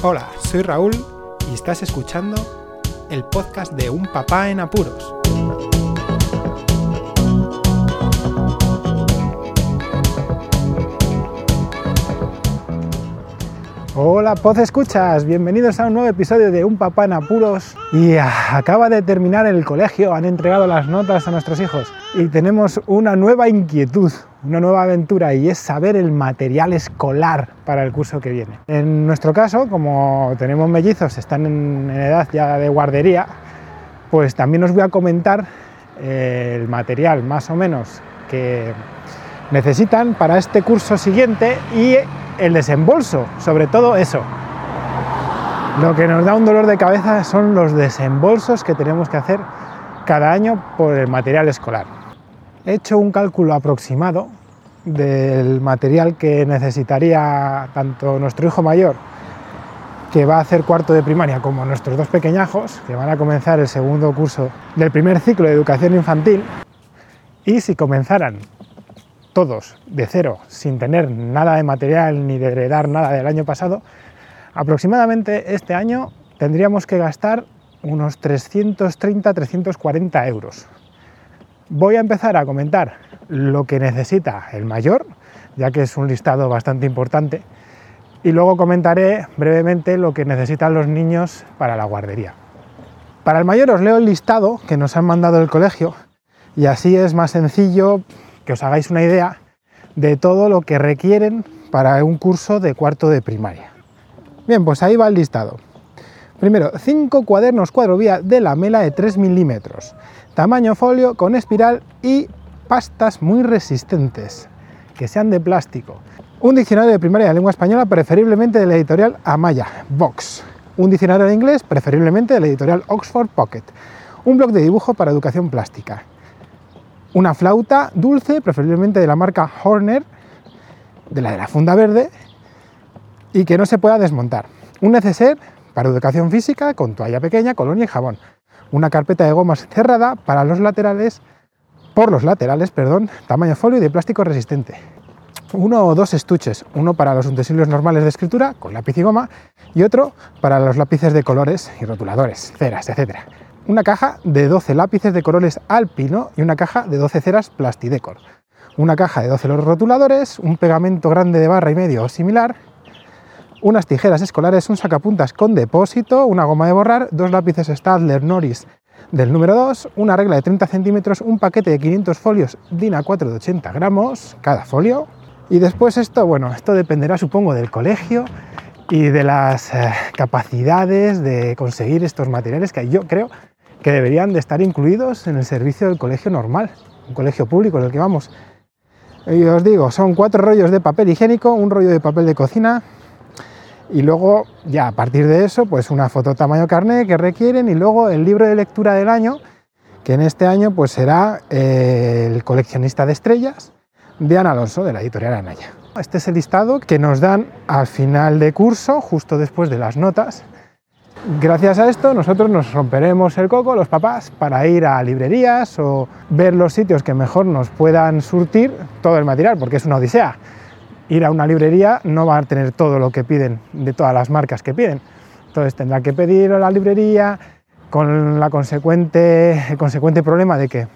Hola, soy Raúl y estás escuchando el podcast de Un Papá en Apuros. Hola, Poz Escuchas, bienvenidos a un nuevo episodio de Un Papá en Apuros. Y ah, acaba de terminar el colegio, han entregado las notas a nuestros hijos y tenemos una nueva inquietud, una nueva aventura y es saber el material escolar para el curso que viene. En nuestro caso, como tenemos mellizos, están en, edad ya de guardería, pues también os voy a comentar eh, el material más o menos que necesitan para este curso siguiente y el desembolso, sobre todo eso. Lo que nos da un dolor de cabeza son los desembolsos que tenemos que hacer cada año por el material escolar. He hecho un cálculo aproximado del material que necesitaría tanto nuestro hijo mayor, que va a hacer cuarto de primaria, como nuestros dos pequeñajos, que van a comenzar el segundo curso del primer ciclo de educación infantil. Y si comenzaran todos de cero, sin tener nada de material ni de heredar nada del año pasado, aproximadamente este año tendríamos que gastar unos 330-340 euros. Voy a empezar a comentar lo que necesita el mayor, ya que es un listado bastante importante, y luego comentaré brevemente lo que necesitan los niños para la guardería. Para el mayor os leo el listado que nos han mandado el colegio y así es más sencillo que os hagáis una idea de todo lo que requieren para un curso de cuarto de primaria. Bien, pues ahí va el listado. Primero, 5 cuadernos cuadrovía de la mela de 3 milímetros, tamaño folio con espiral y pastas muy resistentes, que sean de plástico. Un diccionario de primaria de lengua española, preferiblemente de la editorial Amaya, Vox. Un diccionario de inglés, preferiblemente de la editorial Oxford Pocket. Un blog de dibujo para educación plástica una flauta dulce, preferiblemente de la marca Horner, de la de la funda verde, y que no se pueda desmontar. Un neceser para educación física con toalla pequeña, colonia y jabón. Una carpeta de gomas cerrada para los laterales, por los laterales, perdón, tamaño folio y de plástico resistente. Uno o dos estuches, uno para los utensilios normales de escritura, con lápiz y goma, y otro para los lápices de colores y rotuladores, ceras, etc una caja de 12 lápices de colores alpino y una caja de 12 ceras plastidecor, una caja de 12 los rotuladores, un pegamento grande de barra y medio o similar, unas tijeras escolares, un sacapuntas con depósito, una goma de borrar, dos lápices Stadler Norris del número 2, una regla de 30 centímetros, un paquete de 500 folios DIN A4 de 80 gramos cada folio. Y después esto, bueno, esto dependerá supongo del colegio y de las eh, capacidades de conseguir estos materiales que yo creo que deberían de estar incluidos en el servicio del colegio normal, un colegio público en el que vamos. Y os digo, son cuatro rollos de papel higiénico, un rollo de papel de cocina y luego ya a partir de eso, pues una foto tamaño carnet que requieren y luego el libro de lectura del año, que en este año pues será eh, el coleccionista de estrellas de Ana Alonso, de la editorial Anaya. Este es el listado que nos dan al final de curso, justo después de las notas, Gracias a esto nosotros nos romperemos el coco, los papás, para ir a librerías o ver los sitios que mejor nos puedan surtir todo el material, porque es una odisea. Ir a una librería no va a tener todo lo que piden de todas las marcas que piden. Entonces tendrá que pedir a la librería con la consecuente, el consecuente problema de que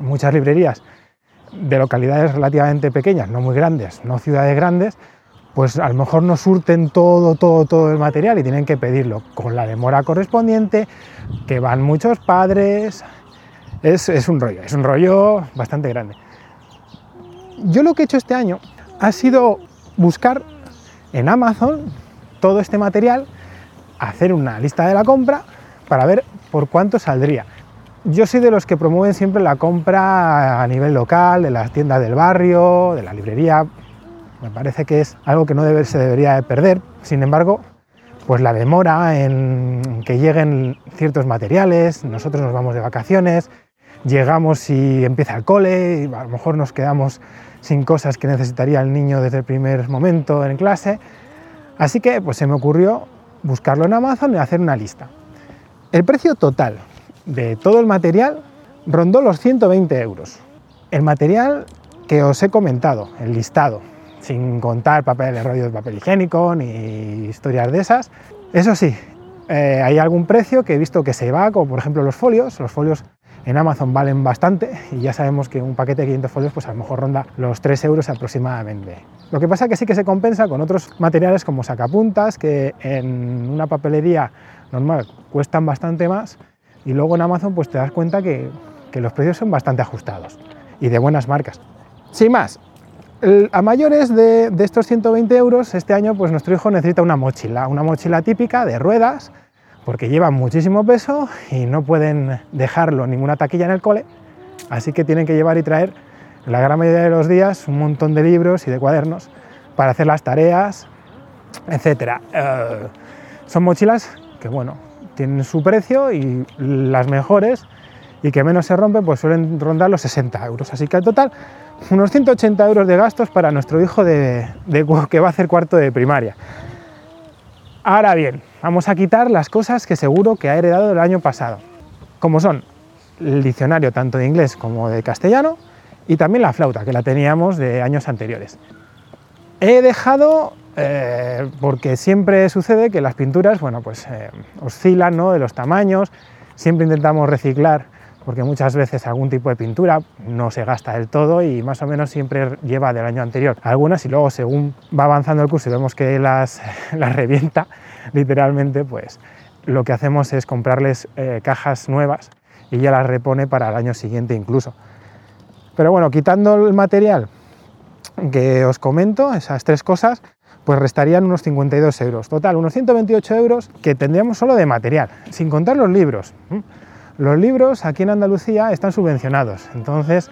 muchas librerías de localidades relativamente pequeñas, no muy grandes, no ciudades grandes, pues a lo mejor no surten todo, todo, todo el material y tienen que pedirlo con la demora correspondiente, que van muchos padres, es, un rollo, es un rollo bastante grande. Yo lo que he hecho este año ha sido buscar en Amazon todo este material, hacer una lista de la compra para ver por cuánto saldría. Yo soy de los que promueven siempre la compra a nivel local, de las tiendas del barrio, de la librería, me parece que es algo que no se debería de perder. Sin embargo, pues la demora en que lleguen ciertos materiales, nosotros nos vamos de vacaciones, llegamos y empieza el cole, y a lo mejor nos quedamos sin cosas que necesitaría el niño desde el primer momento en clase. Así que pues se me ocurrió buscarlo en Amazon y hacer una lista. El precio total de todo el material rondó los 120 euros. El material que os he comentado, el listado, sin contar papel de rollo de papel higiénico ni historias de esas. Eso sí, eh, hay algún precio que he visto que se va, como por ejemplo los folios. Los folios en Amazon valen bastante y ya sabemos que un paquete de 500 folios pues a lo mejor ronda los 3 euros aproximadamente. Lo que pasa es que sí que se compensa con otros materiales como sacapuntas que en una papelería normal cuestan bastante más y luego en Amazon pues te das cuenta que, que los precios son bastante ajustados y de buenas marcas. Sin más, a mayores de, estos 120 euros, este año pues nuestro hijo necesita una mochila, una mochila típica de ruedas porque llevan muchísimo peso y no pueden dejarlo ninguna taquilla en el cole, así que tienen que llevar y traer la gran mayoría de los días un montón de libros y de cuadernos para hacer las tareas, etc. Eh, son mochilas que, bueno, tienen su precio y las mejores y que menos se rompen, pues suelen rondar los 60 euros. Así que al total, unos 180 euros de gastos para nuestro hijo de, que va a hacer cuarto de primaria. Ahora bien, vamos a quitar las cosas que seguro que ha heredado el año pasado, como son el diccionario tanto de inglés como de castellano y también la flauta, que la teníamos de años anteriores. He dejado, eh, porque siempre sucede que las pinturas, bueno, pues eh, oscilan ¿no? de los tamaños, siempre intentamos reciclar porque muchas veces algún tipo de pintura no se gasta del todo y más o menos siempre lleva del año anterior algunas y luego según va avanzando el curso y vemos que las, revienta literalmente, pues lo que hacemos es comprarles eh, cajas nuevas y ya las repone para el año siguiente incluso. Pero bueno, quitando el material que os comento, esas tres cosas, pues restarían unos 52 euros. Total, unos 128 euros que tendríamos solo de material, sin contar los libros. Los libros aquí en Andalucía están subvencionados, entonces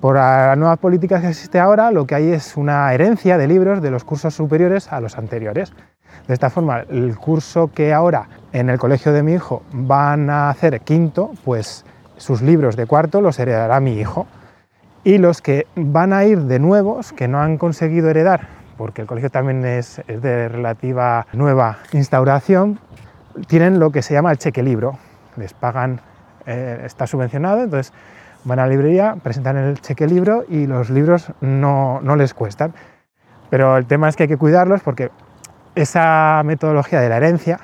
por las nuevas políticas que existe ahora, lo que hay es una herencia de libros de los cursos superiores a los anteriores. De esta forma, el curso que ahora en el colegio de mi hijo van a hacer quinto, pues sus libros de cuarto los heredará mi hijo. Y los que van a ir de nuevos, que no han conseguido heredar, porque el colegio también es, de relativa nueva instauración, tienen lo que se llama el cheque libro. Les pagan eh, está subvencionado, entonces van a la librería, presentan el cheque libro y los libros no, no les cuestan. Pero el tema es que hay que cuidarlos porque esa metodología de la herencia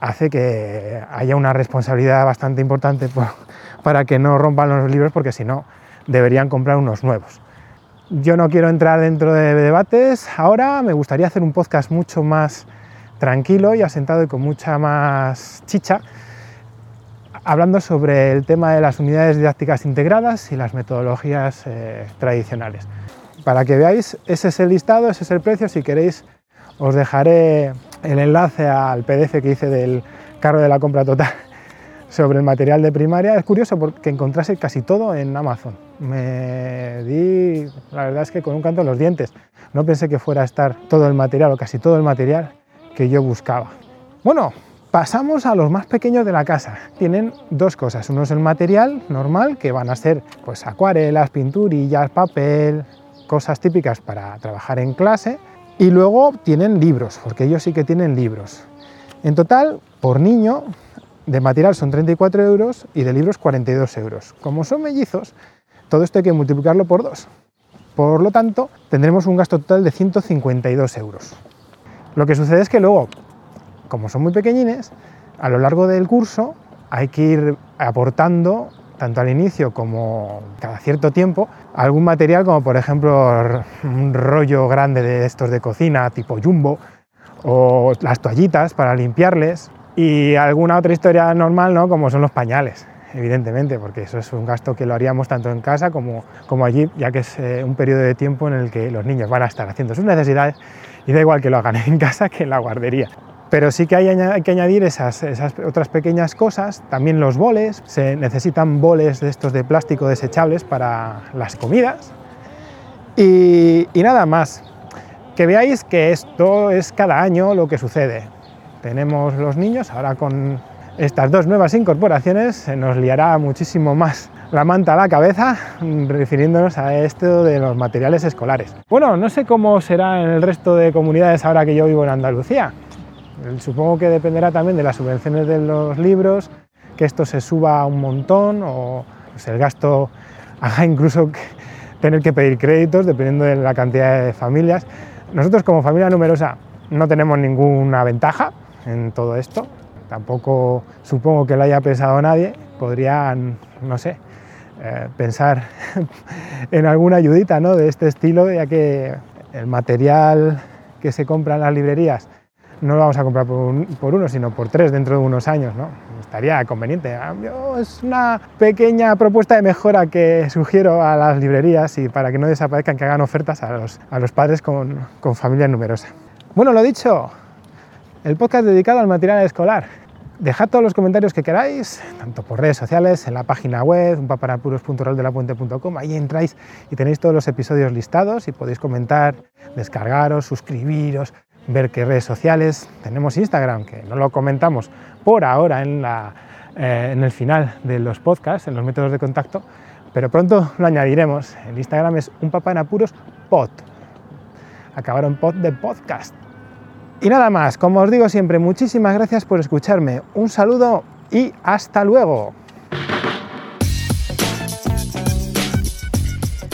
hace que haya una responsabilidad bastante importante para que no rompan los libros porque si no deberían comprar unos nuevos. Yo no quiero entrar dentro de debates ahora, me gustaría hacer un podcast mucho más tranquilo y asentado y con mucha más chicha hablando sobre el tema de las unidades didácticas integradas y las metodologías eh, tradicionales. Para que veáis, ese es el listado, ese es el precio. Si queréis, os dejaré el enlace al PDF que hice del carro de la compra total sobre el material de primaria. Es curioso porque encontrase casi todo en Amazon. Me di, la verdad es que con un canto en los dientes. No pensé que fuera a estar todo el material o casi todo el material que yo buscaba. Bueno, Pasamos a los más pequeños de la casa. Tienen dos cosas. Uno es el material normal, que van a ser pues, acuarelas, pinturillas, papel, cosas típicas para trabajar en clase. Y luego tienen libros, porque ellos sí que tienen libros. En total, por niño, de material son 34 euros y de libros 42 euros. Como son mellizos, todo esto hay que multiplicarlo por dos. Por lo tanto, tendremos un gasto total de 152 euros. Lo que sucede es que luego como son muy pequeñines, a lo largo del curso hay que ir aportando, tanto al inicio como cada cierto tiempo, algún material como por ejemplo un rollo grande de estos de cocina tipo jumbo o las toallitas para limpiarles y alguna otra historia normal, ¿no? como son los pañales evidentemente, porque eso es un gasto que lo haríamos tanto en casa como, como allí, ya que es eh, un periodo de tiempo en el que los niños van a estar haciendo sus necesidades y da igual que lo hagan en casa que en la guardería. Pero sí que hay, que añadir esas, otras pequeñas cosas, también los boles, se necesitan boles de estos de plástico desechables para las comidas y, nada más. Que veáis que esto es cada año lo que sucede. Tenemos los niños, ahora con estas dos nuevas incorporaciones se nos liará muchísimo más la manta a la cabeza refiriéndonos a esto de los materiales escolares. Bueno, no sé cómo será en el resto de comunidades ahora que yo vivo en Andalucía. Supongo que dependerá también de las subvenciones de los libros, que esto se suba un montón o pues, el gasto haga incluso tener que pedir créditos dependiendo de la cantidad de familias. Nosotros como familia numerosa no tenemos ninguna ventaja en todo esto, tampoco supongo que lo haya pensado nadie, podrían, no sé, eh, pensar en alguna ayudita ¿no? de este estilo, ya que el material que se compra en las librerías no lo vamos a comprar por, uno, sino por tres dentro de unos años. ¿no? Estaría conveniente. Es una pequeña propuesta de mejora que sugiero a las librerías y para que no desaparezcan, que hagan ofertas a los, a los padres con, con familia numerosa. Bueno, lo dicho, el podcast dedicado al material escolar. Dejad todos los comentarios que queráis, tanto por redes sociales, en la página web, unpapanapuros.roldelapuente.com, ahí entráis y tenéis todos los episodios listados y podéis comentar, descargaros, suscribiros, ver qué redes sociales. Tenemos Instagram, que no lo comentamos por ahora en, la, eh, en el final de los podcasts, en los métodos de contacto, pero pronto lo añadiremos. El Instagram es unpapanapurospod. Acabaron pod de podcast. Y nada más, como os digo siempre, muchísimas gracias por escucharme. Un saludo y hasta luego.